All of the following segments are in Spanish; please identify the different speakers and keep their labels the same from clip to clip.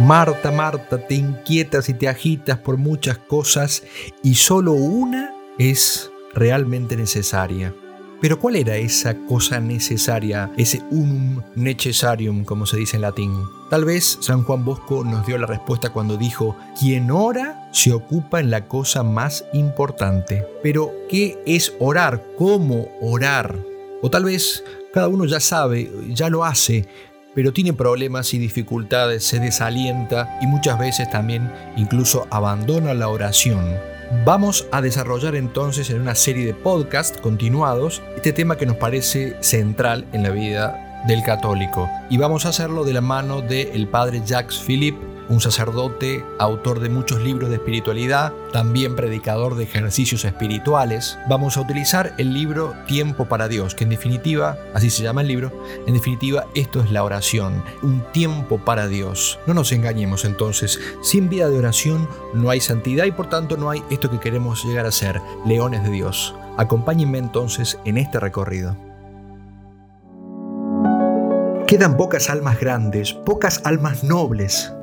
Speaker 1: Marta, Marta, te inquietas y te agitas por muchas cosas y solo una es realmente necesaria. Pero ¿cuál era esa cosa necesaria, ese unum necessarium, como se dice en latín? Tal vez San Juan Bosco nos dio la respuesta cuando dijo, quien ora se ocupa en la cosa más importante. Pero, ¿qué es orar? ¿Cómo orar? O tal vez cada uno ya sabe, ya lo hace, pero tiene problemas y dificultades, se desalienta y muchas veces también incluso abandona la oración. Vamos a desarrollar entonces en una serie de podcasts continuados este tema que nos parece central en la vida del católico y vamos a hacerlo de la mano del padre Jacques Philippe un sacerdote, autor de muchos libros de espiritualidad, también predicador de ejercicios espirituales. Vamos a utilizar el libro Tiempo para Dios, que en definitiva, así se llama el libro, en definitiva esto es la oración, un tiempo para Dios. No nos engañemos entonces, sin vida de oración no hay santidad y por tanto no hay esto que queremos llegar a ser, leones de Dios. Acompáñenme entonces en este recorrido. Quedan pocas almas grandes, pocas almas nobles,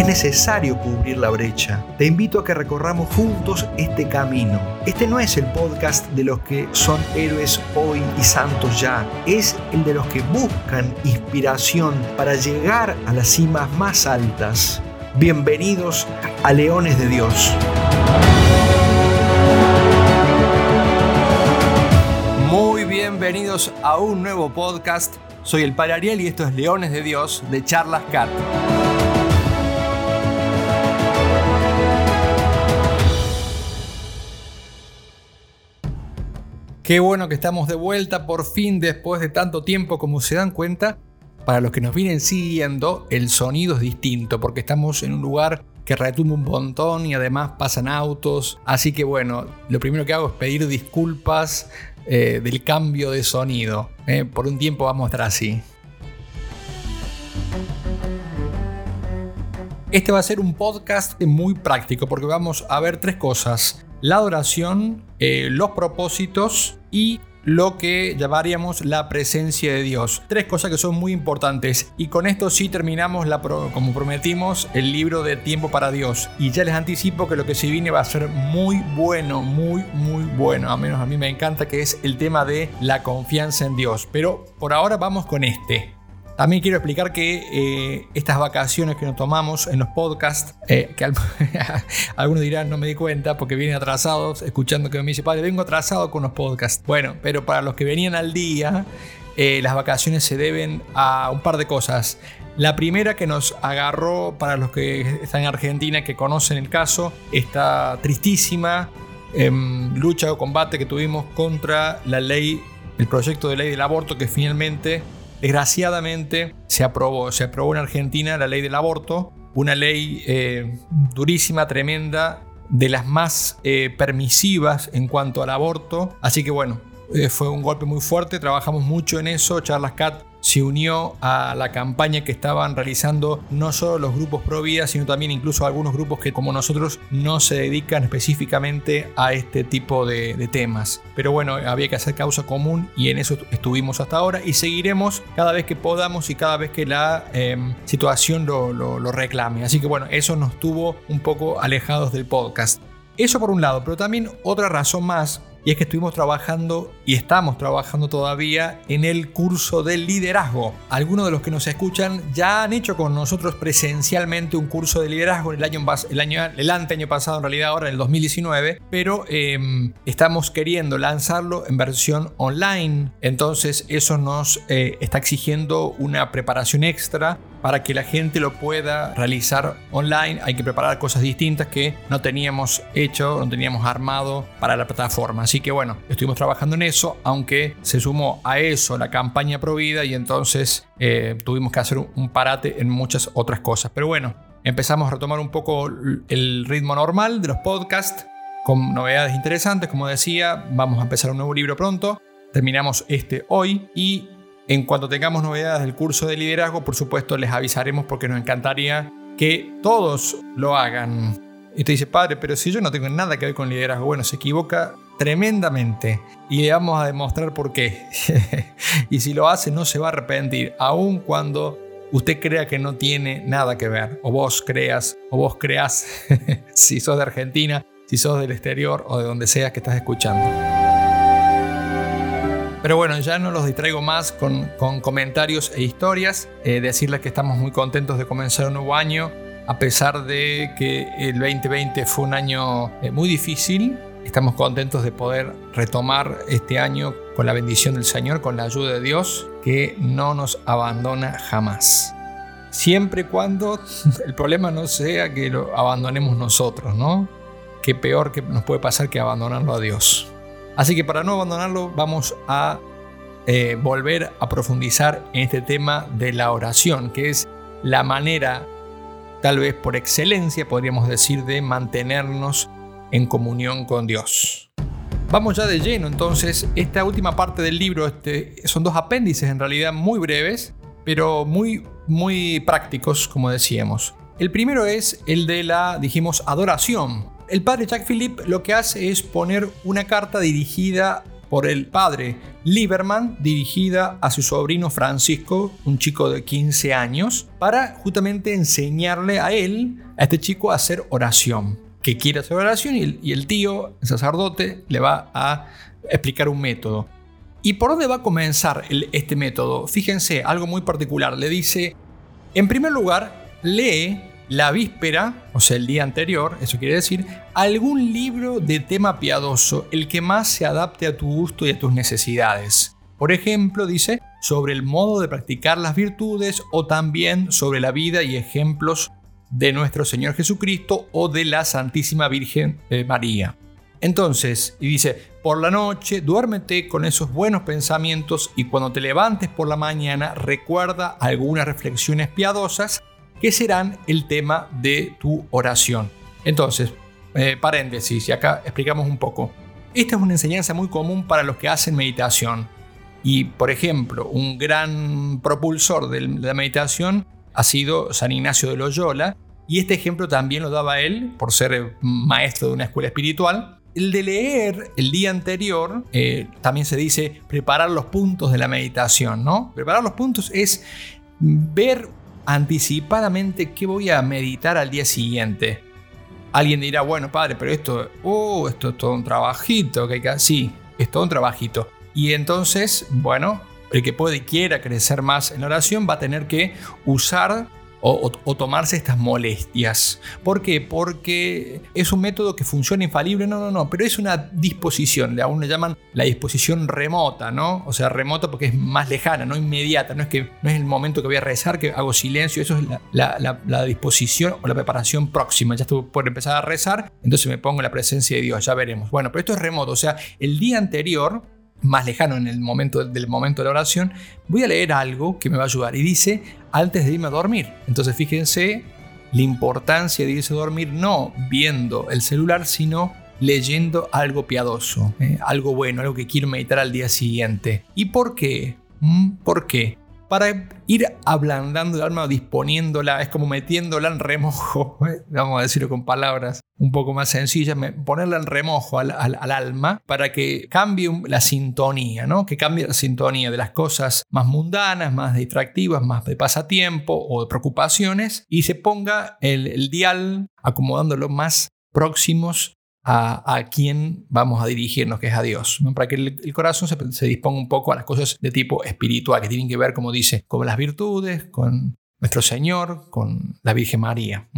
Speaker 1: Es necesario cubrir la brecha. Te invito a que recorramos juntos este camino. Este no es el podcast de los que son héroes hoy y santos ya. Es el de los que buscan inspiración para llegar a las cimas más altas. Bienvenidos a Leones de Dios. Muy bienvenidos a un nuevo podcast. Soy el Padre Ariel y esto es Leones de Dios de Charlas Cat. Qué bueno que estamos de vuelta por fin después de tanto tiempo como se dan cuenta. Para los que nos vienen siguiendo, el sonido es distinto porque estamos en un lugar que retumba un montón y además pasan autos. Así que bueno, lo primero que hago es pedir disculpas eh, del cambio de sonido. Eh. Por un tiempo vamos a estar así. Este va a ser un podcast muy práctico porque vamos a ver tres cosas. La adoración, eh, los propósitos y lo que llamaríamos la presencia de Dios. Tres cosas que son muy importantes. Y con esto sí terminamos, la como prometimos, el libro de Tiempo para Dios. Y ya les anticipo que lo que se viene va a ser muy bueno, muy, muy bueno. A menos a mí me encanta que es el tema de la confianza en Dios. Pero por ahora vamos con este. También quiero explicar que eh, estas vacaciones que nos tomamos en los podcasts, eh, que algunos dirán no me di cuenta porque vienen atrasados, escuchando que me dice, padre, vengo atrasado con los podcasts. Bueno, pero para los que venían al día, eh, las vacaciones se deben a un par de cosas. La primera que nos agarró, para los que están en Argentina, que conocen el caso, esta tristísima em, lucha o combate que tuvimos contra la ley, el proyecto de ley del aborto que finalmente Desgraciadamente se aprobó, se aprobó en Argentina la ley del aborto, una ley eh, durísima, tremenda, de las más eh, permisivas en cuanto al aborto. Así que bueno, eh, fue un golpe muy fuerte, trabajamos mucho en eso. Charlas Cat se unió a la campaña que estaban realizando no solo los grupos pro vida, sino también incluso algunos grupos que como nosotros no se dedican específicamente a este tipo de, temas. Pero bueno, había que hacer causa común y en eso estuvimos hasta ahora y seguiremos cada vez que podamos y cada vez que la em, situación lo, lo reclame. Así que bueno, eso nos tuvo un poco alejados del podcast. Eso por un lado, pero también otra razón más y es que estuvimos trabajando y estamos trabajando todavía en el curso de liderazgo. Algunos de los que nos escuchan ya han hecho con nosotros presencialmente un curso de liderazgo el año, el año, el pasado, en realidad ahora en el 2019, pero em, estamos queriendo lanzarlo en versión online. Entonces eso nos eh, está exigiendo una preparación extra para que la gente lo pueda realizar online. Hay que preparar cosas distintas que no teníamos hecho, no teníamos armado para la plataforma. Así que bueno, estuvimos trabajando en eso, aunque se sumó a eso la campaña Provida y entonces eh, tuvimos que hacer un parate en muchas otras cosas. Pero bueno, empezamos a retomar un poco el ritmo normal de los podcasts con novedades interesantes. Como decía, vamos a empezar un nuevo libro pronto. Terminamos este hoy y en cuanto tengamos novedades del curso de liderazgo, por supuesto les avisaremos porque nos encantaría que todos lo hagan. Y te dice, padre, pero si yo no tengo nada que ver con liderazgo, bueno, se equivoca tremendamente y le vamos a demostrar por qué. y si lo hace, no se va a arrepentir, aun cuando usted crea que no tiene nada que ver, o vos creas, o vos creas, si sos de Argentina, si sos del exterior o de donde sea que estás escuchando. Pero bueno, ya no los distraigo más con, comentarios e historias. Eh, decirles que estamos muy contentos de comenzar un nuevo año, a pesar de que el 2020 fue un año eh, muy difícil. Estamos contentos de poder retomar este año con la bendición del Señor, con la ayuda de Dios, que no nos abandona jamás. Siempre y cuando el problema no sea que lo abandonemos nosotros, ¿no? Qué peor que nos puede pasar que abandonarlo a Dios. Así que para no abandonarlo vamos a eh, volver a profundizar en este tema de la oración, que es la manera, tal vez por excelencia, podríamos decir, de mantenernos en comunión con Dios. Vamos ya de lleno entonces, esta última parte del libro este, son dos apéndices en realidad muy breves, pero muy, muy prácticos, como decíamos. El primero es el de la, dijimos, adoración, el padre Jack Philip lo que hace es poner una carta dirigida por el padre Lieberman, dirigida a su sobrino Francisco, un chico de 15 años, para justamente enseñarle a él, a este chico, a hacer oración. Que quiere hacer oración y el, tío, el sacerdote, le va a explicar un método. ¿Y por dónde va a comenzar este método? Fíjense, algo muy particular. Le dice, en primer lugar, lee la víspera, o sea, el día anterior, eso quiere decir, algún libro de tema piadoso, el que más se adapte a tu gusto y a tus necesidades. Por ejemplo, dice, sobre el modo de practicar las virtudes o también sobre la vida y ejemplos de nuestro Señor Jesucristo o de la Santísima Virgen María. Entonces, y dice, por la noche duérmete con esos buenos pensamientos y cuando te levantes por la mañana recuerda algunas reflexiones piadosas que serán el tema de tu oración. Entonces, eh, paréntesis, y acá explicamos un poco. Esta es una enseñanza muy común para los que hacen meditación. Y, por ejemplo, un gran propulsor de la meditación ha sido San Ignacio de Loyola, y este ejemplo también lo daba él por ser maestro de una escuela espiritual. El de leer el día anterior, eh, también se dice preparar los puntos de la meditación, ¿no? Preparar los puntos es ver anticipadamente qué voy a meditar al día siguiente. Alguien dirá, bueno, padre, pero esto, oh, esto es todo un trabajito que hay que Sí, es todo un trabajito. Y entonces, bueno, el que puede y quiera crecer más en la oración va a tener que usar o, tomarse estas molestias. ¿Por qué? Porque es un método que funciona infalible, no, no, no, pero es una disposición, aún le llaman la disposición remota, ¿no? O sea, remota porque es más lejana, no inmediata, no es que no es el momento que voy a rezar, que hago silencio, eso es la, disposición o la preparación próxima, ya estoy por empezar a rezar, entonces me pongo en la presencia de Dios, ya veremos. Bueno, pero esto es remoto, o sea, el día anterior más lejano en el momento del momento de la oración, voy a leer algo que me va a ayudar. Y dice, antes de irme a dormir. Entonces fíjense la importancia de irse a dormir no viendo el celular, sino leyendo algo piadoso, ¿eh? algo bueno, algo que quiero meditar al día siguiente. ¿Y por qué? ¿Mm? ¿Por qué? Para ir ablandando el alma, disponiéndola, es como metiéndola en remojo, vamos a decirlo con palabras un poco más sencillas, ponerla en remojo al, alma para que cambie la sintonía, ¿no? que cambie la sintonía de las cosas más mundanas, más distractivas, más de pasatiempo o de preocupaciones y se ponga el, el dial acomodándolo más próximos a, quién vamos a dirigirnos, que es a Dios, para que el, corazón se, se, disponga un poco a las cosas de tipo espiritual, que tienen que ver, como dice, con las virtudes, con nuestro Señor, con la Virgen María.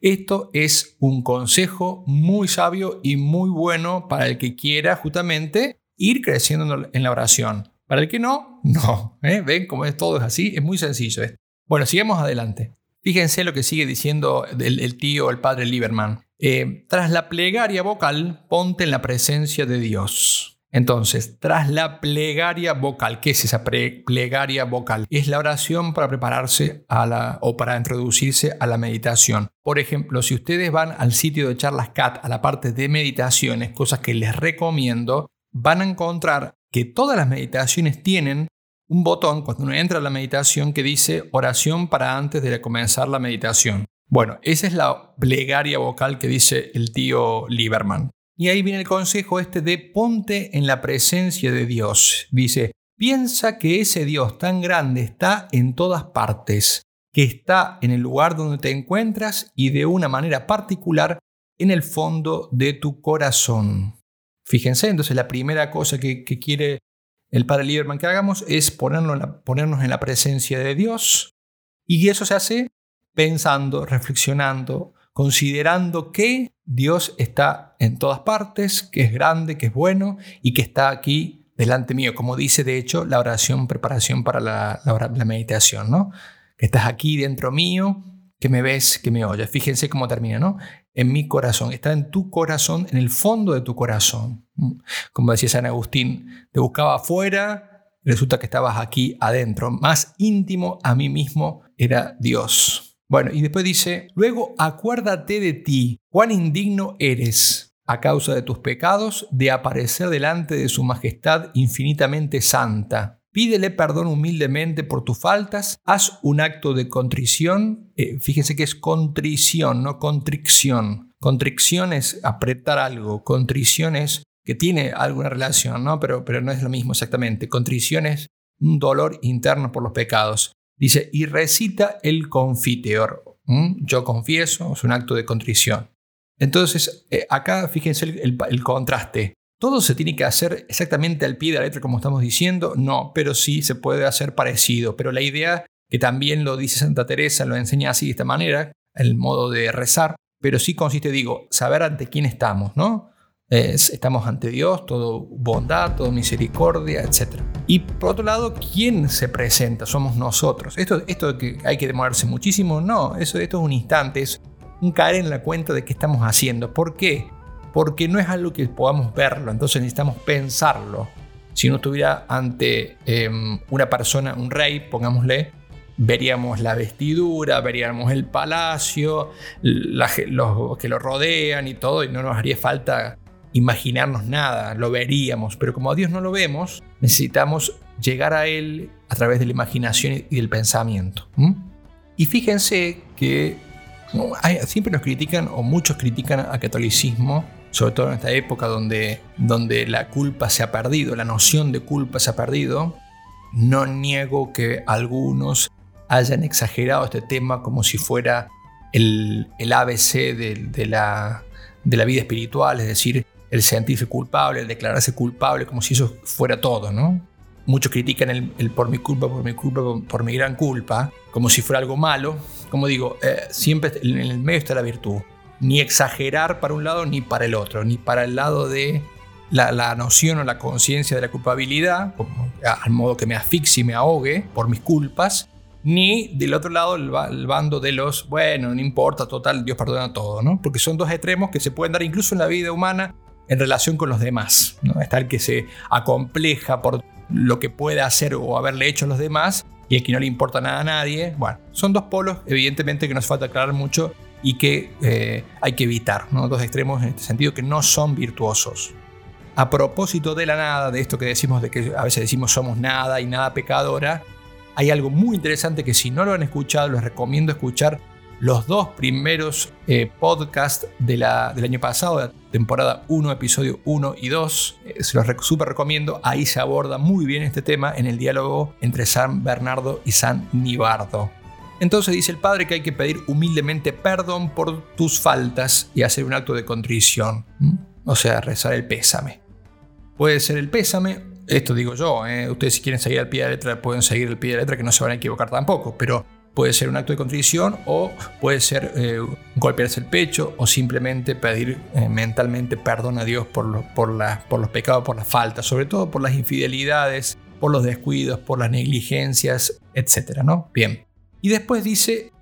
Speaker 1: Esto es un consejo muy sabio y muy bueno para el que quiera justamente ir creciendo en la oración. Para el que no, no. ¿eh? ¿Ven cómo es todo es así? Es muy sencillo. Bueno, sigamos adelante. Fíjense lo que sigue diciendo el, tío, el padre Lieberman. Eh, tras la plegaria vocal, ponte en la presencia de Dios. Entonces, tras la plegaria vocal, ¿qué es esa plegaria vocal? Es la oración para prepararse a la, o para introducirse a la meditación. Por ejemplo, si ustedes van al sitio de Charlas Cat, a la parte de meditaciones, cosas que les recomiendo, van a encontrar que todas las meditaciones tienen un botón cuando uno entra a la meditación que dice oración para antes de comenzar la meditación. Bueno, esa es la plegaria vocal que dice el tío Lieberman. Y ahí viene el consejo este de ponte en la presencia de Dios. Dice, piensa que ese Dios tan grande está en todas partes, que está en el lugar donde te encuentras y de una manera particular en el fondo de tu corazón. Fíjense, entonces la primera cosa que, quiere el padre Lieberman que hagamos es ponernos en la presencia de Dios y eso se hace pensando, reflexionando, considerando que Dios está en todas partes, que es grande, que es bueno y que está aquí delante mío, como dice de hecho la oración preparación para la, meditación, ¿no? Que estás aquí dentro mío, que me ves, que me oyes. Fíjense cómo termina, ¿no? En mi corazón, está en tu corazón, en el fondo de tu corazón. Como decía San Agustín, te buscaba afuera, resulta que estabas aquí adentro. Más íntimo a mí mismo era Dios. Bueno, y después dice, luego acuérdate de ti, cuán indigno eres a causa de tus pecados de aparecer delante de su majestad infinitamente santa. Pídele perdón humildemente por tus faltas, haz un acto de contrición, eh, fíjense que es contrición, no contricción. Contricción es apretar algo, contrición es que tiene alguna relación, ¿no? Pero, pero no es lo mismo exactamente. Contrición es un dolor interno por los pecados. Dice, y recita el confiteor. Yo confieso, es un acto de contrición. Entonces, eh, acá fíjense el, contraste. ¿Todo se tiene que hacer exactamente al pie de la letra como estamos diciendo? No, pero sí se puede hacer parecido. Pero la idea, que también lo dice Santa Teresa, lo enseña así de esta manera, el modo de rezar, pero sí consiste, digo, saber ante quién estamos, ¿no? estamos ante Dios, todo bondad, todo misericordia, etc. Y por otro lado, ¿quién se presenta? Somos nosotros. Esto, esto que hay que demorarse muchísimo, no, eso, esto es un instante, es un caer en la cuenta de qué estamos haciendo. ¿Por qué? Porque no es algo que podamos verlo, entonces necesitamos pensarlo. Si uno estuviera ante em, una persona, un rey, pongámosle, veríamos la vestidura, veríamos el palacio, los que lo rodean y todo, y no nos haría falta imaginarnos nada, lo veríamos, pero como a Dios no lo vemos, necesitamos llegar a Él a través de la imaginación y del pensamiento. Y fíjense que siempre nos critican, o muchos critican al catolicismo, sobre todo en esta época donde, donde la culpa se ha perdido, la noción de culpa se ha perdido. No niego que algunos hayan exagerado este tema como si fuera el, ABC de, la, de la vida espiritual, es decir, el sentirse culpable, el declararse culpable, como si eso fuera todo, ¿no? Muchos critican el, por mi culpa, por mi culpa, por, mi gran culpa, como si fuera algo malo. Como digo, eh, siempre en el medio está la virtud. Ni exagerar para un lado ni para el otro, ni para el lado de la, noción o la conciencia de la culpabilidad, al modo que me asfixie y me ahogue por mis culpas, ni del otro lado el, el, bando de los, bueno, no importa, total, Dios perdona todo, ¿no? Porque son dos extremos que se pueden dar incluso en la vida humana en relación con los demás. ¿no? Está el que se acompleja por lo que puede hacer o haberle hecho a los demás y el que no le importa nada a nadie. Bueno, son dos polos, evidentemente, que nos falta aclarar mucho y que eh, hay que evitar. ¿no? Dos extremos en este sentido que no son virtuosos. A propósito de la nada, de esto que decimos de que a veces decimos somos nada y nada pecadora, hay algo muy interesante que si no lo han escuchado, les recomiendo escuchar los dos primeros eh, podcasts de del año pasado, temporada 1, episodio 1 y 2. Eh, se los súper recomiendo. Ahí se aborda muy bien este tema en el diálogo entre San Bernardo y San Nibardo. Entonces dice el padre que hay que pedir humildemente perdón por tus faltas y hacer un acto de contrición. o sea, rezar el pésame. Puede ser el pésame, esto digo yo, ¿eh? ustedes si quieren seguir al pie de la letra pueden seguir el pie de la letra que no se van a equivocar tampoco, pero puede ser un acto de contrición o puede ser eh, golpearse el pecho o simplemente pedir eh, mentalmente perdón a Dios por los pecados, por las faltas, sobre todo por las infidelidades, por los descuidos, por las negligencias, etc. ¿no? Bien. Y después dice,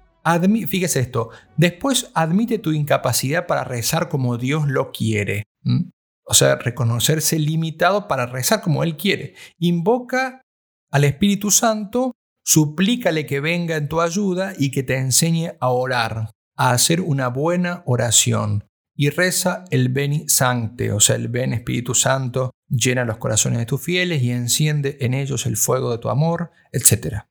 Speaker 1: fíjese esto, después admite tu incapacidad para rezar como Dios lo quiere. O sea, reconocerse limitado para rezar como Él quiere. Invoca al Espíritu Santo, suplícale que venga en tu ayuda y que te enseñe a orar, a hacer una buena oración. Y reza el Beni Sancte, o sea, el Ven Espíritu Santo, llena los corazones de tus fieles y enciende en ellos el fuego de tu amor, etc.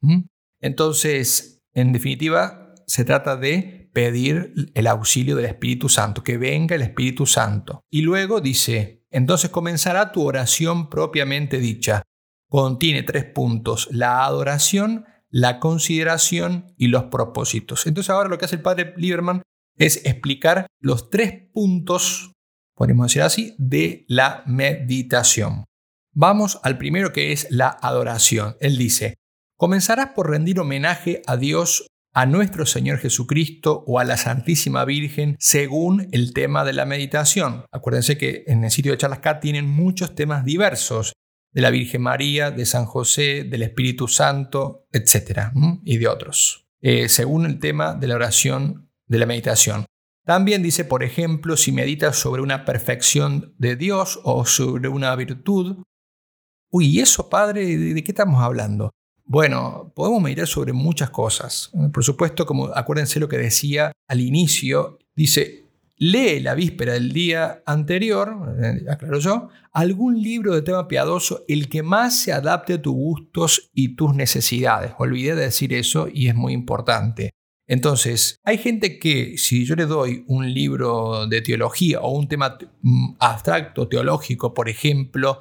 Speaker 1: Entonces, en definitiva, se trata de pedir el auxilio del Espíritu Santo, que venga el Espíritu Santo. Y luego dice, entonces comenzará tu oración propiamente dicha. Contiene tres puntos, la adoración, la consideración y los propósitos. Entonces ahora lo que hace el padre Lieberman es explicar los tres puntos, podemos decir así, de la meditación. Vamos al primero que es la adoración. Él dice, comenzarás por rendir homenaje a Dios a nuestro Señor Jesucristo o a la Santísima Virgen según el tema de la meditación. Acuérdense que en el sitio de Charlas K tienen muchos temas diversos de la Virgen María, de San José, del Espíritu Santo, etc. y de otros, eh, según el tema de la oración de la meditación. También dice, por ejemplo, si meditas sobre una perfección de Dios o sobre una virtud. Uy, ¿y eso, Padre? ¿De qué estamos hablando? Bueno, podemos meditar sobre muchas cosas. Por supuesto, como acuérdense lo que decía al inicio, dice, lee la víspera del día anterior, eh, aclaro yo, algún libro de tema piadoso, el que más se adapte a tus gustos y tus necesidades. Olvidé de decir eso y es muy importante. Entonces, hay gente que si yo le doy un libro de teología o un tema mm, abstracto teológico, por ejemplo,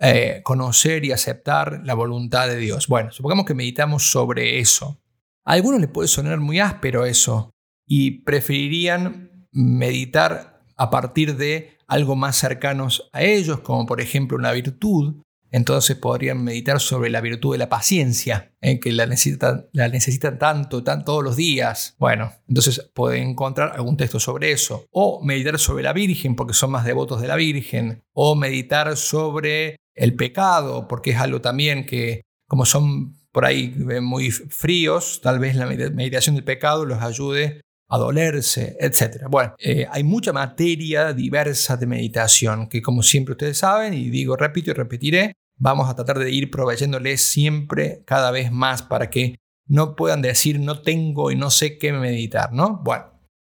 Speaker 1: eh, conocer y aceptar la voluntad de Dios. Bueno, supongamos que meditamos sobre eso. A algunos les puede sonar muy áspero eso y preferirían meditar a partir de algo más cercanos a ellos, como por ejemplo una virtud. Entonces podrían meditar sobre la virtud de la paciencia, eh, que la necesitan, tanto, tanto, todos los días. Bueno, entonces pueden encontrar algún texto sobre eso. O meditar sobre la Virgen, porque son más devotos de la Virgen. O meditar sobre el pecado, porque es algo también que, como son por ahí eh, muy fríos, tal vez la meditación del pecado los ayude a dolerse, etc. Bueno, eh, hay mucha materia diversa de meditación que como siempre ustedes saben, y digo, repito y repetiré, vamos a tratar de ir proveyéndoles siempre cada vez más para que no puedan decir no tengo y no sé qué meditar, ¿no? Bueno,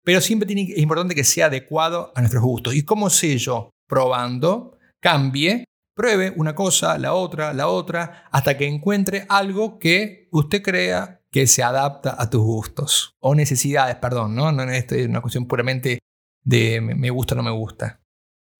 Speaker 1: pero siempre tiene, es importante que sea adecuado a nuestros gustos. ¿Y cómo sé yo? Probando, cambie Pruebe una cosa, la otra, la otra, hasta que encuentre algo que usted crea que se adapta a tus gustos o necesidades, perdón, no, es una cuestión puramente de me gusta o no me gusta.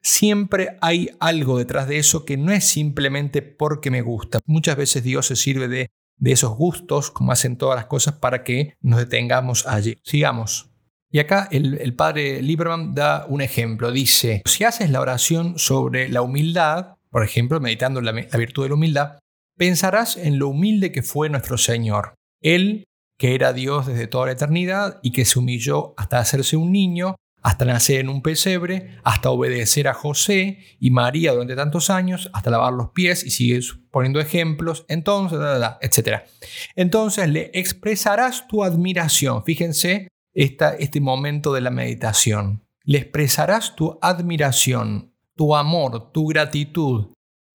Speaker 1: Siempre hay algo detrás de eso que no es simplemente porque me gusta. Muchas veces Dios se sirve de, esos gustos, como hacen todas las cosas, para que nos detengamos allí. Sigamos. Y acá el, el, padre Lieberman da un ejemplo. Dice, si haces la oración sobre la humildad, por ejemplo, meditando la, la virtud de la humildad, pensarás en lo humilde que fue nuestro Señor. Él, que era Dios desde toda la eternidad y que se humilló hasta hacerse un niño, hasta nacer en un pesebre, hasta obedecer a José y María durante tantos años, hasta lavar los pies y sigue poniendo ejemplos, entonces, etc. Entonces le expresarás tu admiración. Fíjense esta, este momento de la meditación. Le expresarás tu admiración tu amor, tu gratitud.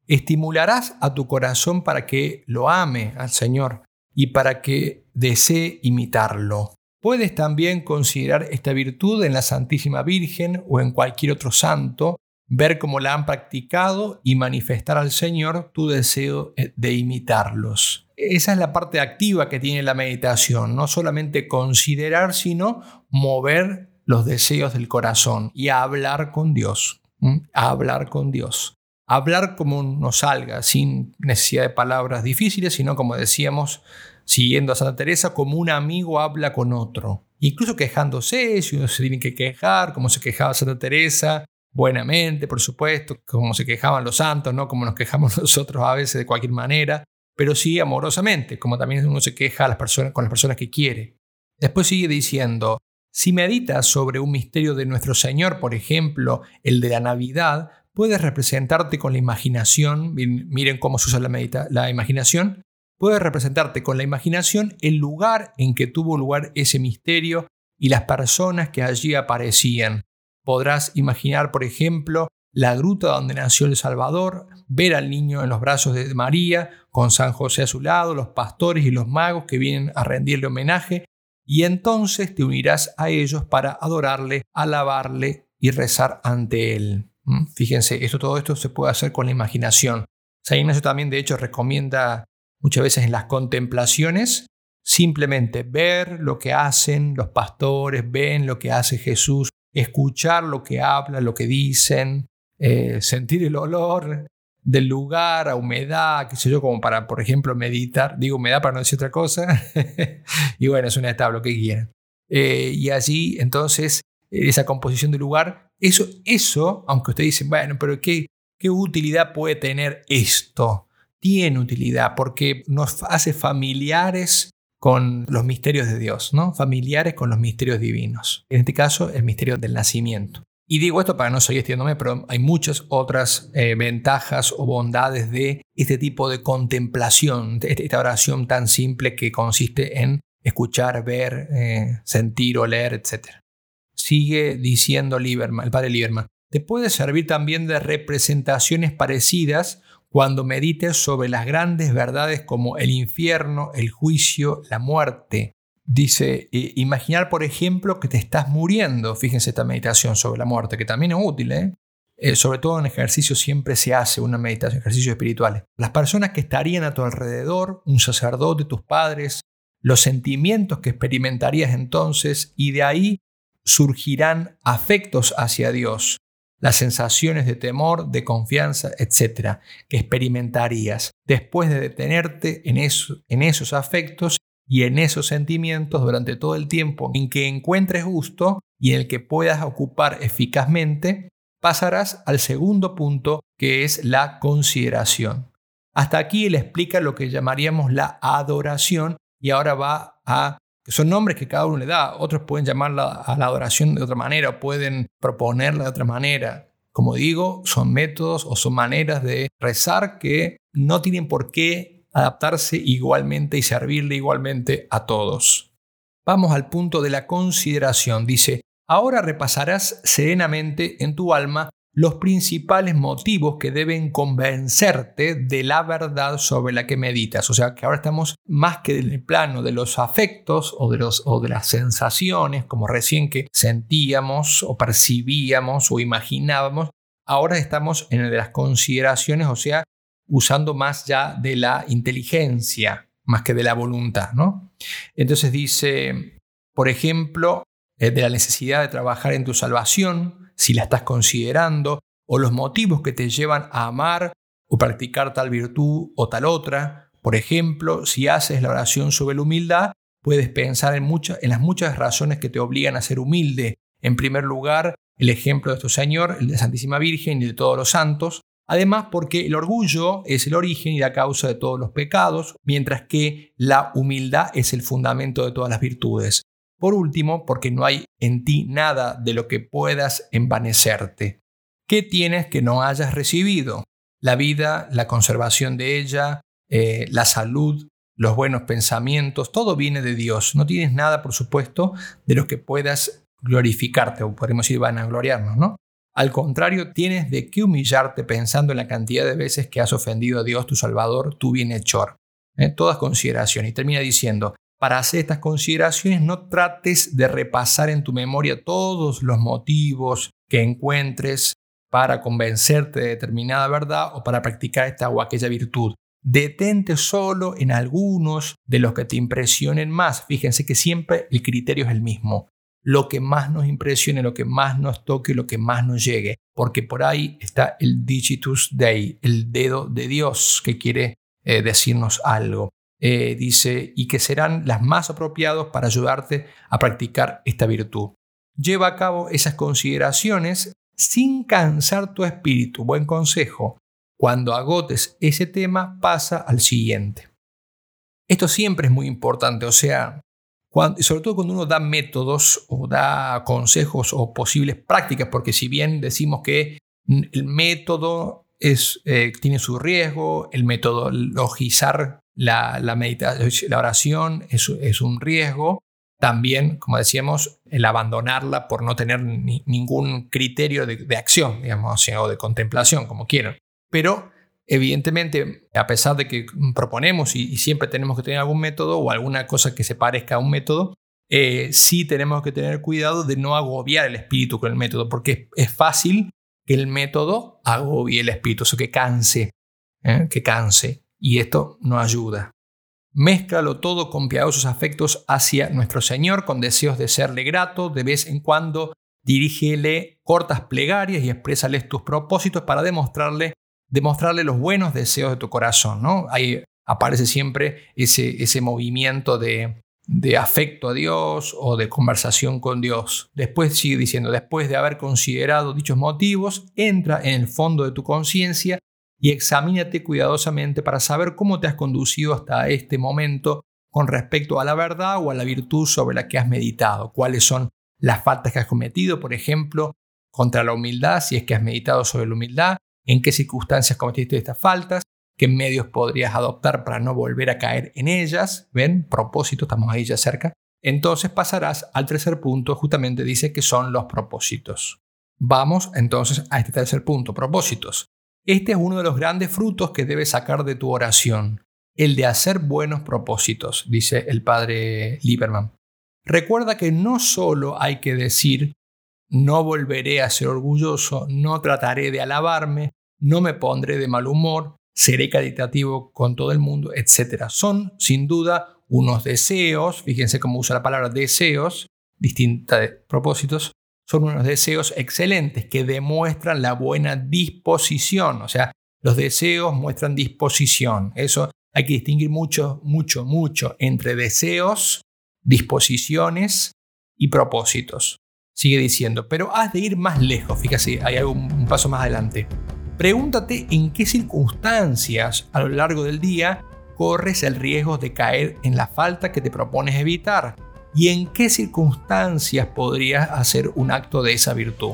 Speaker 1: Estimularás a tu corazón para que lo ame al Señor y para que desee imitarlo. Puedes también considerar esta virtud en la Santísima Virgen o en cualquier otro santo, ver cómo la han practicado y manifestar al Señor tu deseo eh, de imitarlos. Esa es la parte activa que tiene la meditación, no solamente considerar, sino mover los deseos del corazón y hablar con Dios hablar con Dios. Hablar como nos salga, sin necesidad de palabras difíciles, sino como decíamos, siguiendo a Santa Teresa, como un amigo habla con otro. Incluso quejándose, si uno se tiene que quejar, como se quejaba Santa Teresa, buenamente, por supuesto, como se quejaban los santos, no como nos quejamos nosotros a veces de cualquier manera, pero sí amorosamente, como también uno se queja a las personas, con las personas que quiere. Después sigue diciendo, si meditas sobre un misterio de nuestro Señor, por ejemplo, el de la Navidad, puedes representarte con la imaginación, miren cómo se usa la, medita, la imaginación, puedes representarte con la imaginación el lugar en que tuvo lugar ese misterio y las personas que allí aparecían. Podrás imaginar, por ejemplo, la gruta donde nació el Salvador, ver al niño en los brazos de María, con San José a su lado, los pastores y los magos que vienen a rendirle homenaje, y entonces te unirás a ellos para adorarle, alabarle y rezar ante él. ¿Mm? Fíjense, esto, todo esto se puede hacer con la imaginación. San Ignacio también, de hecho, recomienda muchas veces en las contemplaciones simplemente ver lo que hacen los pastores, ven lo que hace Jesús, escuchar lo que hablan, lo que dicen, eh, sentir el olor del lugar, a humedad, qué sé yo, como para, por ejemplo, meditar. Digo humedad para no decir otra cosa. y bueno, es una etapa, lo que quieran. Eh, y allí, entonces, esa composición del lugar, eso, eso, aunque ustedes dicen, bueno, pero ¿qué, ¿qué utilidad puede tener esto? Tiene utilidad porque nos hace familiares con los misterios de Dios, ¿no? Familiares con los misterios divinos. En este caso, el misterio del nacimiento. Y digo esto para no seguir extendiéndome, pero hay muchas otras eh, ventajas o bondades de este tipo de contemplación, de esta oración tan simple que consiste en escuchar, ver, eh, sentir, oler, etc. Sigue diciendo Lieberman, el padre Lieberman, te puede servir también de representaciones parecidas cuando medites sobre las grandes verdades como el infierno, el juicio, la muerte, Dice, imaginar, por ejemplo, que te estás muriendo. Fíjense esta meditación sobre la muerte, que también es útil, ¿eh? ¿eh? sobre todo en ejercicio siempre se hace una meditación, ejercicios espirituales. Las personas que estarían a tu alrededor, un sacerdote, tus padres, los sentimientos que experimentarías entonces y de ahí surgirán afectos hacia Dios, las sensaciones de temor, de confianza, etcétera, que experimentarías después de detenerte en, eso, en esos afectos y en esos sentimientos durante todo el tiempo en que encuentres gusto y en el que puedas ocupar eficazmente, pasarás al segundo punto que es la consideración. Hasta aquí él explica lo que llamaríamos la adoración y ahora va a son nombres que cada uno le da, otros pueden llamarla a la adoración de otra manera, pueden proponerla de otra manera. Como digo, son métodos o son maneras de rezar que no tienen por qué adaptarse igualmente y servirle igualmente a todos. Vamos al punto de la consideración. Dice, ahora repasarás serenamente en tu alma los principales motivos que deben convencerte de la verdad sobre la que meditas. O sea que ahora estamos más que en el plano de los afectos o de, los, o de las sensaciones, como recién que sentíamos o percibíamos o imaginábamos. Ahora estamos en el de las consideraciones, o sea, usando más ya de la inteligencia, más que de la voluntad. ¿no? Entonces dice, por ejemplo, eh, de la necesidad de trabajar en tu salvación, si la estás considerando, o los motivos que te llevan a amar o practicar tal virtud o tal otra. Por ejemplo, si haces la oración sobre la humildad, puedes pensar en, en las muchas razones que te obligan a ser humilde. En primer lugar, el ejemplo de nuestro Señor, el de Santísima Virgen y de todos los santos. Además, porque el orgullo es el origen y la causa de todos los pecados, mientras que la humildad es el fundamento de todas las virtudes. Por último, porque no hay en ti nada de lo que puedas envanecerte. ¿Qué tienes que no hayas recibido? La vida, la conservación de ella, eh, la salud, los buenos pensamientos, todo viene de Dios. No tienes nada, por supuesto, de lo que puedas glorificarte, o podemos decir vanagloriarnos, ¿no? Al contrario, tienes de qué humillarte pensando en la cantidad de veces que has ofendido a Dios, tu Salvador, tu bienhechor. ¿Eh? Todas consideraciones. Y termina diciendo, para hacer estas consideraciones no trates de repasar en tu memoria todos los motivos que encuentres para convencerte de determinada verdad o para practicar esta o aquella virtud. Detente solo en algunos de los que te impresionen más. Fíjense que siempre el criterio es el mismo lo que más nos impresione, lo que más nos toque, lo que más nos llegue, porque por ahí está el digitus dei, el dedo de Dios que quiere eh, decirnos algo. Eh, dice, y que serán las más apropiados para ayudarte a practicar esta virtud. Lleva a cabo esas consideraciones sin cansar tu espíritu. Buen consejo. Cuando agotes ese tema, pasa al siguiente. Esto siempre es muy importante, o sea, sobre todo cuando uno da métodos o da consejos o posibles prácticas, porque si bien decimos que el método es, eh, tiene su riesgo, el metodologizar la, la, oración es, un riesgo, también, como decíamos, el abandonarla por no tener ningún criterio de, de, acción, digamos, o de contemplación, como quieran. Pero Evidentemente, a pesar de que proponemos y, siempre tenemos que tener algún método o alguna cosa que se parezca a un método, eh, sí tenemos que tener cuidado de no agobiar el espíritu con el método, porque es fácil que el método agobie el espíritu, o que canse, ¿eh? que canse, y esto no ayuda. Mézclalo todo con piadosos afectos hacia nuestro Señor, con deseos de serle grato, de vez en cuando dirígele cortas plegarias y exprésales tus propósitos para demostrarle demostrarle los buenos deseos de tu corazón, ¿no? Ahí aparece siempre ese, ese movimiento de, de afecto a Dios o de conversación con Dios. Después sigue diciendo, después de haber considerado dichos motivos, entra en el fondo de tu conciencia y examínate cuidadosamente para saber cómo te has conducido hasta este momento con respecto a la verdad o a la virtud sobre la que has meditado, cuáles son las faltas que has cometido, por ejemplo, contra la humildad, si es que has meditado sobre la humildad, en qué circunstancias cometiste estas faltas, qué medios podrías adoptar para no volver a caer en ellas. ¿Ven? Propósito, estamos ahí ya cerca. Entonces pasarás al tercer punto, justamente dice que son los propósitos. Vamos entonces a este tercer punto, propósitos. Este es uno de los grandes frutos que debes sacar de tu oración, el de hacer buenos propósitos, dice el padre Lieberman. Recuerda que no solo hay que decir, no volveré a ser orgulloso, no trataré de alabarme, no me pondré de mal humor, seré caritativo con todo el mundo, etc. Son, sin duda, unos deseos, fíjense cómo usa la palabra deseos, distinta de propósitos, son unos deseos excelentes que demuestran la buena disposición, o sea, los deseos muestran disposición. Eso hay que distinguir mucho, mucho, mucho entre deseos, disposiciones y propósitos. Sigue diciendo, pero has de ir más lejos, fíjate, hay un paso más adelante. Pregúntate en qué circunstancias a lo largo del día corres el riesgo de caer en la falta que te propones evitar y en qué circunstancias podrías hacer un acto de esa virtud.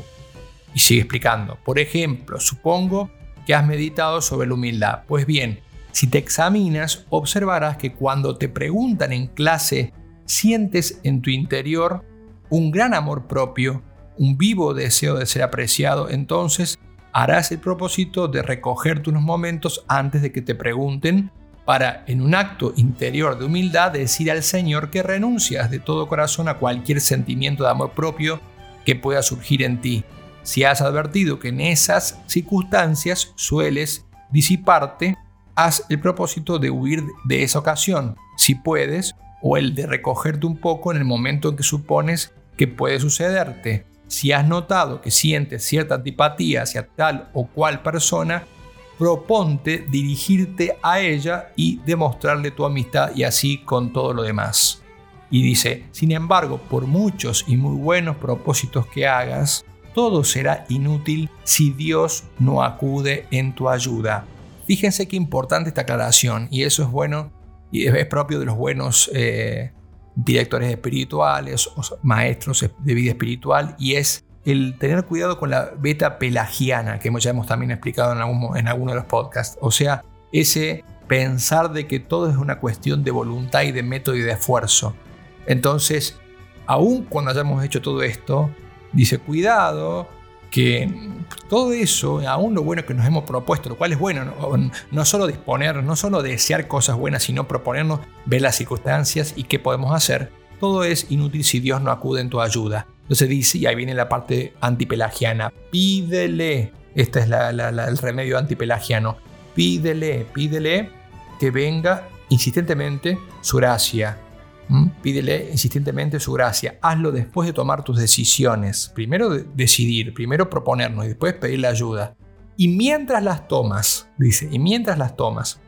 Speaker 1: Y sigue explicando. Por ejemplo, supongo que has meditado sobre la humildad. Pues bien, si te examinas, observarás que cuando te preguntan en clase, sientes en tu interior un gran amor propio, un vivo deseo de ser apreciado, entonces harás el propósito de recogerte unos momentos antes de que te pregunten para, en un acto interior de humildad, decir al Señor que renuncias de todo corazón a cualquier sentimiento de amor propio que pueda surgir en ti. Si has advertido que en esas circunstancias sueles disiparte, haz el propósito de huir de esa ocasión, si puedes, o el de recogerte un poco en el momento en que supones que puede sucederte. Si has notado que sientes cierta antipatía hacia tal o cual persona, proponte dirigirte a ella y demostrarle tu amistad y así con todo lo demás. Y dice, sin embargo, por muchos y muy buenos propósitos que hagas, todo será inútil si Dios no acude en tu ayuda. Fíjense qué importante esta aclaración y eso es bueno y es propio de los buenos eh, directores espirituales o maestros de vida espiritual y es el tener cuidado con la beta pelagiana que ya hemos también explicado en, algún, en alguno de los podcasts. O sea, ese pensar de que todo es una cuestión de voluntad y de método y de esfuerzo. Entonces, aún cuando hayamos hecho todo esto, dice cuidado que todo eso, aún lo bueno que nos hemos propuesto, lo cual es bueno, no, no solo disponer, no solo desear cosas buenas, sino proponernos ver las circunstancias y qué podemos hacer, todo es inútil si Dios no acude en tu ayuda. Entonces dice, y ahí viene la parte antipelagiana, pídele, este es el remedio antipelagiano, pídele, pídele que venga insistentemente su gracia, ¿Mm? Pídele insistentemente su gracia. Hazlo después de tomar tus decisiones. Primero decidir, primero proponernos y después pedirle ayuda. Y mientras las tomas, dice, y mientras las tomas,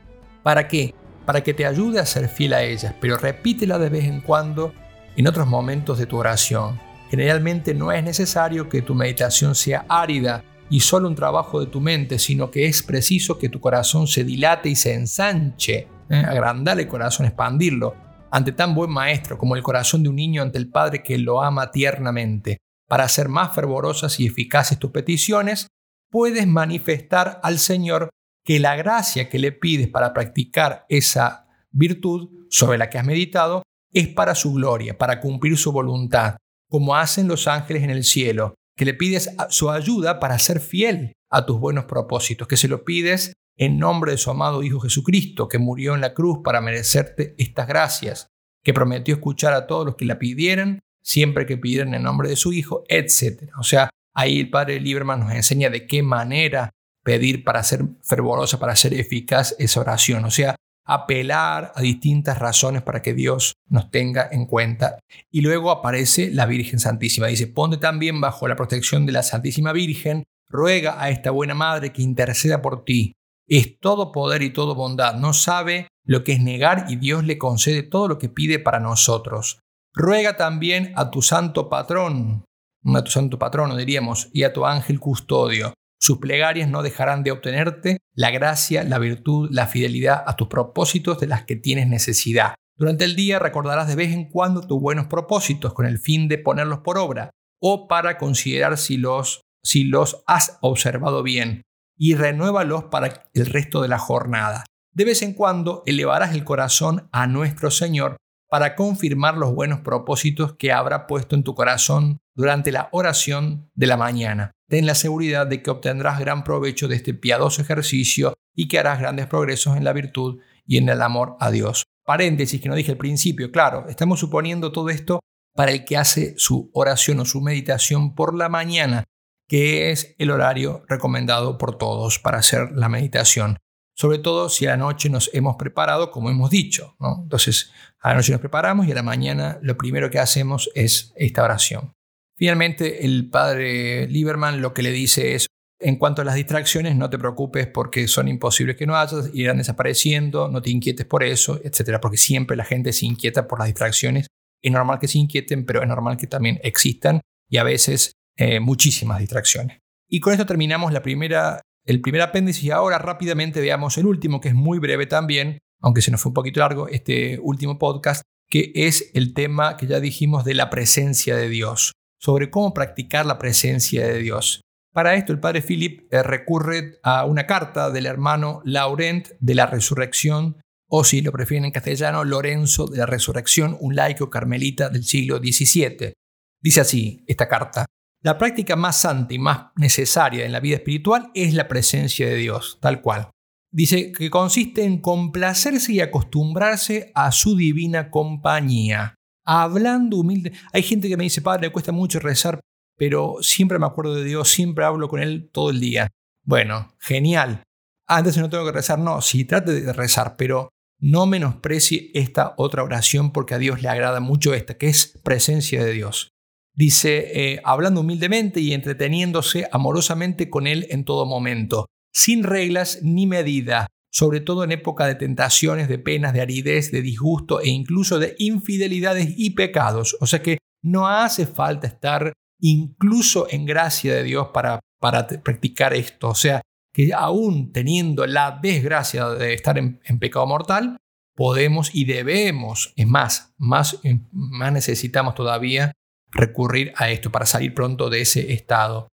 Speaker 1: ¿para qué? Para que te ayude a ser fiel a ellas, pero repítela de vez en cuando en otros momentos de tu oración. Generalmente no es necesario que tu meditación sea árida y solo un trabajo de tu mente, sino que es preciso que tu corazón se dilate y se ensanche, ¿eh? agrandar el corazón, expandirlo, ante tan buen maestro como el corazón de un niño ante el Padre que lo ama tiernamente. Para hacer más fervorosas y eficaces tus peticiones, puedes manifestar al Señor que la gracia que le pides para practicar esa virtud sobre la que has meditado es para su gloria, para cumplir su voluntad, como hacen los ángeles en el cielo, que le pides su ayuda para ser fiel a tus buenos propósitos, que se lo pides en nombre de su amado Hijo Jesucristo, que murió en la cruz para merecerte estas gracias, que prometió escuchar a todos los que la pidieran, siempre que pidieran en nombre de su Hijo, etc. O sea, ahí el Padre Lieberman nos enseña de qué manera pedir para ser fervorosa, para ser eficaz esa oración. O sea, apelar a distintas razones para que Dios nos tenga en cuenta. Y luego aparece la Virgen Santísima. Dice, ponte también bajo la protección de la Santísima Virgen, ruega a esta buena Madre que interceda por ti. Es todo poder y todo bondad. No sabe lo que es negar y Dios le concede todo lo que pide para nosotros. Ruega también a tu santo patrón, a tu santo patrono diríamos, y a tu ángel custodio, sus plegarias no dejarán de obtenerte la gracia, la virtud, la fidelidad a tus propósitos de las que tienes necesidad. Durante el día recordarás de vez en cuando tus buenos propósitos con el fin de ponerlos por obra o para considerar si los, si los has observado bien y renuévalos para el resto de la jornada. De vez en cuando elevarás el corazón a nuestro Señor para confirmar los buenos propósitos que habrá puesto en tu corazón durante la oración de la mañana ten la seguridad de que obtendrás gran provecho de este piadoso ejercicio y que harás grandes progresos en la virtud y en el amor a Dios. Paréntesis que no dije al principio, claro, estamos suponiendo todo esto para el que hace su oración o su meditación por la mañana, que es el horario recomendado por todos para hacer la meditación. Sobre todo si a la noche nos hemos preparado, como hemos dicho. Entonces, a la noche nos preparamos y a la mañana lo primero que hacemos es esta oración. Finalmente, el padre Lieberman lo que le dice es, en cuanto a las distracciones, no te preocupes porque son imposibles que no hayas, irán desapareciendo, no te inquietes por eso, etcétera, porque siempre la gente se inquieta por las distracciones. Es normal que se inquieten, pero es normal que también existan y a veces eh, muchísimas distracciones. Y con esto terminamos la primera, el primer apéndice y ahora rápidamente veamos el último, que es muy breve también, aunque se nos fue un poquito largo este último podcast, que es el tema que ya dijimos de la presencia de Dios sobre cómo practicar la presencia de Dios. Para esto el padre Philip eh, recurre a una carta del hermano Laurent de la Resurrección, o si lo prefieren en castellano, Lorenzo de la Resurrección, un laico carmelita del siglo XVII. Dice así esta carta, la práctica más santa y más necesaria en la vida espiritual es la presencia de Dios, tal cual. Dice que consiste en complacerse y acostumbrarse a su divina compañía hablando humilde. Hay gente que me dice, padre, me cuesta mucho rezar, pero siempre me acuerdo de Dios, siempre hablo con Él todo el día. Bueno, genial. Entonces no tengo que rezar. No, sí, trate de rezar, pero no menosprecie esta otra oración porque a Dios le agrada mucho esta, que es presencia de Dios. Dice, eh, hablando humildemente y entreteniéndose amorosamente con Él en todo momento, sin reglas ni medida, sobre todo en época de tentaciones, de penas, de aridez, de disgusto e incluso de infidelidades y pecados. O sea que no hace falta estar incluso en gracia de Dios para, para practicar esto. O sea, que aún teniendo la desgracia de estar en, pecado mortal, podemos y debemos, es más, más, más necesitamos todavía recurrir a esto para salir pronto de ese estado.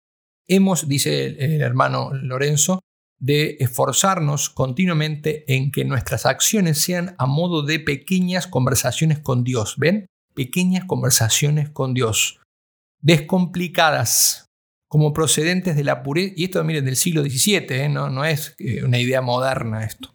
Speaker 1: Hemos, dice el hermano Lorenzo, de esforzarnos continuamente en que nuestras acciones sean a modo de pequeñas conversaciones con Dios. ¿Ven? Pequeñas conversaciones con Dios. Descomplicadas, como procedentes de la pureza. Y esto, miren, del siglo XVII, ¿eh? no, no, es eh, una idea moderna esto.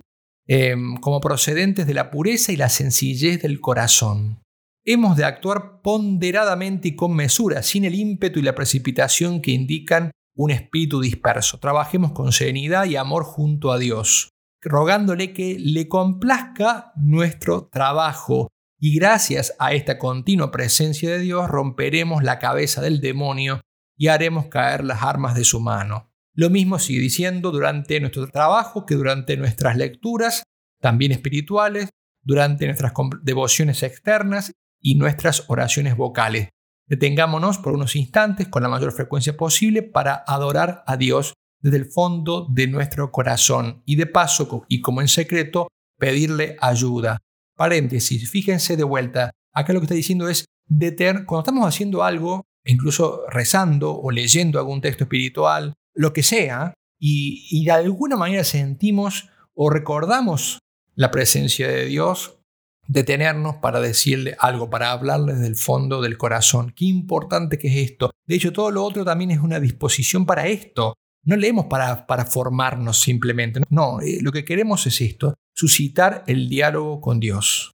Speaker 1: Em, como procedentes de la pureza y la sencillez del corazón. Hemos de actuar ponderadamente y con mesura, sin el ímpetu y la precipitación que indican un espíritu disperso. Trabajemos con serenidad y amor junto a Dios, rogándole que le complazca nuestro trabajo. Y gracias a esta continua presencia de Dios romperemos la cabeza del demonio y haremos caer las armas de su mano. Lo mismo sigue diciendo durante nuestro trabajo que durante nuestras lecturas, también espirituales, durante nuestras devociones externas y nuestras oraciones vocales. Detengámonos por unos instantes con la mayor frecuencia posible para adorar a Dios desde el fondo de nuestro corazón y de paso y como en secreto pedirle ayuda. Paréntesis, fíjense de vuelta, acá lo que está diciendo es deter, cuando estamos haciendo algo, incluso rezando o leyendo algún texto espiritual, lo que sea, y, y de alguna manera sentimos o recordamos la presencia de Dios, detenernos para decirle algo, para hablarle desde el fondo del corazón. Qué importante que es esto. De hecho, todo lo otro también es una disposición para esto. No leemos para, para formarnos simplemente. No, eh, lo que queremos es esto, suscitar el diálogo con Dios.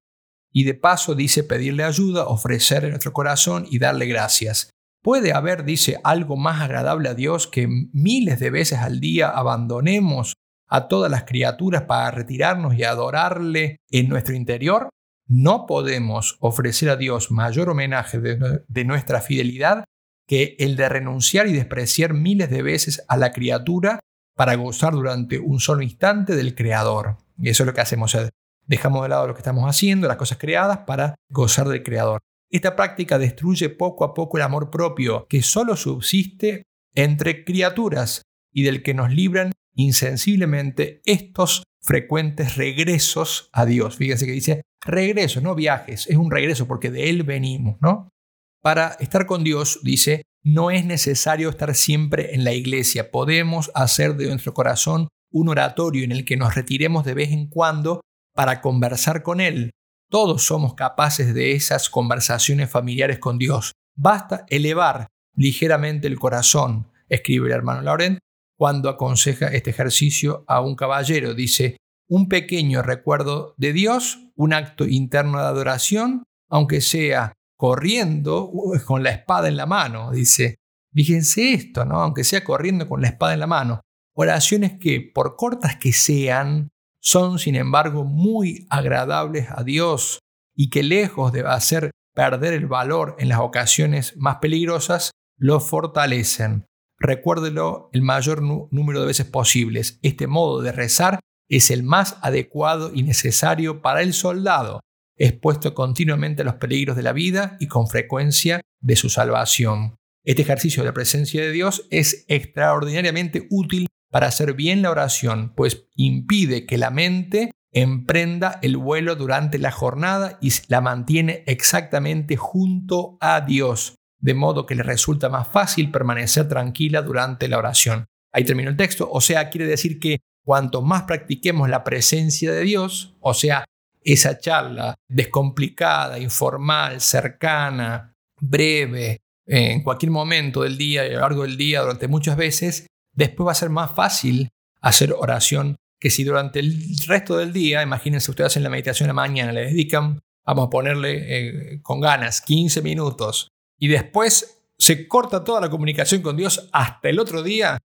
Speaker 1: Y de paso dice pedirle ayuda, ofrecer nuestro corazón y darle gracias. Puede haber, dice, algo más agradable a Dios que miles de veces al día abandonemos a todas las criaturas para retirarnos y adorarle en nuestro interior. No podemos ofrecer a Dios mayor homenaje de, nuestra fidelidad que el de renunciar y despreciar miles de veces a la criatura para gozar durante un solo instante del Creador. Y eso es lo que hacemos. Dejamos de lado lo que estamos haciendo, las cosas creadas, para gozar del Creador. Esta práctica destruye poco a poco el amor propio que solo subsiste entre criaturas y del que nos libran insensiblemente estos frecuentes regresos a Dios. Fíjense que dice regreso, no viajes, es un regreso porque de Él venimos, ¿no? Para estar con Dios, dice, no es necesario estar siempre en la iglesia, podemos hacer de nuestro corazón un oratorio en el que nos retiremos de vez en cuando para conversar con Él. Todos somos capaces de esas conversaciones familiares con Dios. Basta elevar ligeramente el corazón, escribe el hermano Laurent, cuando aconseja este ejercicio a un caballero. Dice, un pequeño recuerdo de Dios, un acto interno de adoración, aunque sea corriendo con la espada en la mano. Dice, fíjense esto, ¿no? Aunque sea corriendo con la espada en la mano. Oraciones que, por cortas que sean, son sin embargo muy agradables a Dios y que lejos de hacer perder el valor en las ocasiones más peligrosas, lo fortalecen. Recuérdelo el mayor número de veces posibles. Este modo de rezar es el más adecuado y necesario para el soldado, expuesto continuamente a los peligros de la vida y con frecuencia de su salvación. Este ejercicio de la presencia de Dios es extraordinariamente útil para hacer bien la oración, pues impide que la mente emprenda el vuelo durante la jornada y la mantiene exactamente junto a Dios, de modo que le resulta más fácil permanecer tranquila durante la oración. Ahí terminó el texto, o sea, quiere decir que cuanto más practiquemos la presencia de Dios, o sea, esa charla descomplicada, informal, cercana, breve, en cualquier momento del día y a lo largo del día, durante muchas veces, después va a ser más fácil hacer oración que si durante el resto del día, imagínense ustedes en la meditación de la mañana, le dedican, vamos a ponerle eh, con ganas, 15 minutos y después se corta toda la comunicación con Dios hasta el otro día.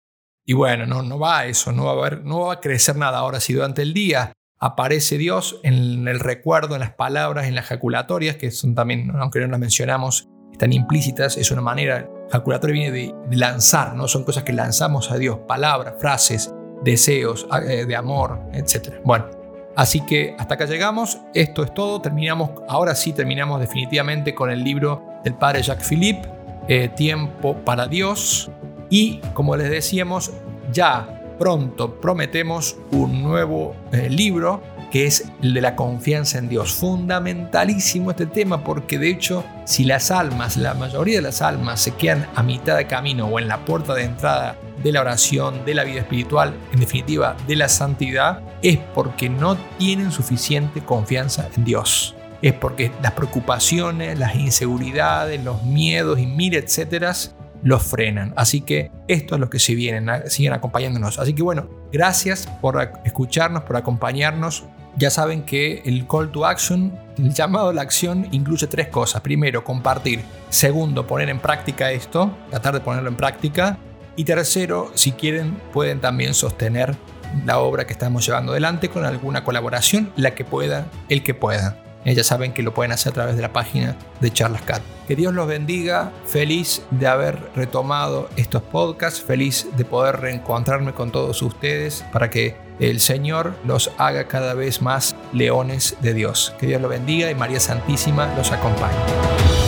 Speaker 1: Y bueno, no, no va a eso, no va a, haber, no va a crecer nada. Ahora, si durante el día aparece Dios en el recuerdo, en las palabras, en las jaculatorias, que son también, aunque no las mencionamos, están implícitas, es una manera, jaculatoria viene de, lanzar, ¿no? Son cosas que lanzamos a Dios, palabras, frases, deseos eh, de amor, etc. Bueno, así que hasta acá llegamos, esto es todo, terminamos, ahora sí terminamos definitivamente con el libro del padre Jacques Philippe, eh, Tiempo para Dios. Y como les decíamos, ya pronto prometemos un nuevo eh, libro que es el de la confianza en Dios. Fundamentalísimo este tema porque de hecho si las almas, la mayoría de las almas se quedan a mitad de camino o en la puerta de entrada de la oración, de la vida espiritual, en definitiva de la santidad, es porque no tienen suficiente confianza en Dios es porque las preocupaciones, las inseguridades, los miedos y mil etcétera los frenan. Así que esto es lo que se vienen, siguen acompañándonos. Así que bueno, gracias por escucharnos, por acompañarnos. Ya saben que el call to action, el llamado a la acción, incluye tres cosas. Primero, compartir. Segundo, poner en práctica esto, tratar de ponerlo en práctica. Y tercero, si quieren, pueden también sostener la obra que estamos llevando adelante con alguna colaboración, la que pueda, el que pueda. Eh, ya saben que lo pueden hacer a través de la página de Charlas Cat. Que Dios los bendiga, feliz de haber retomado estos podcasts, feliz de poder reencontrarme con todos ustedes para que el Señor los haga cada vez más leones de Dios. Que Dios los bendiga y María Santísima los acompañe.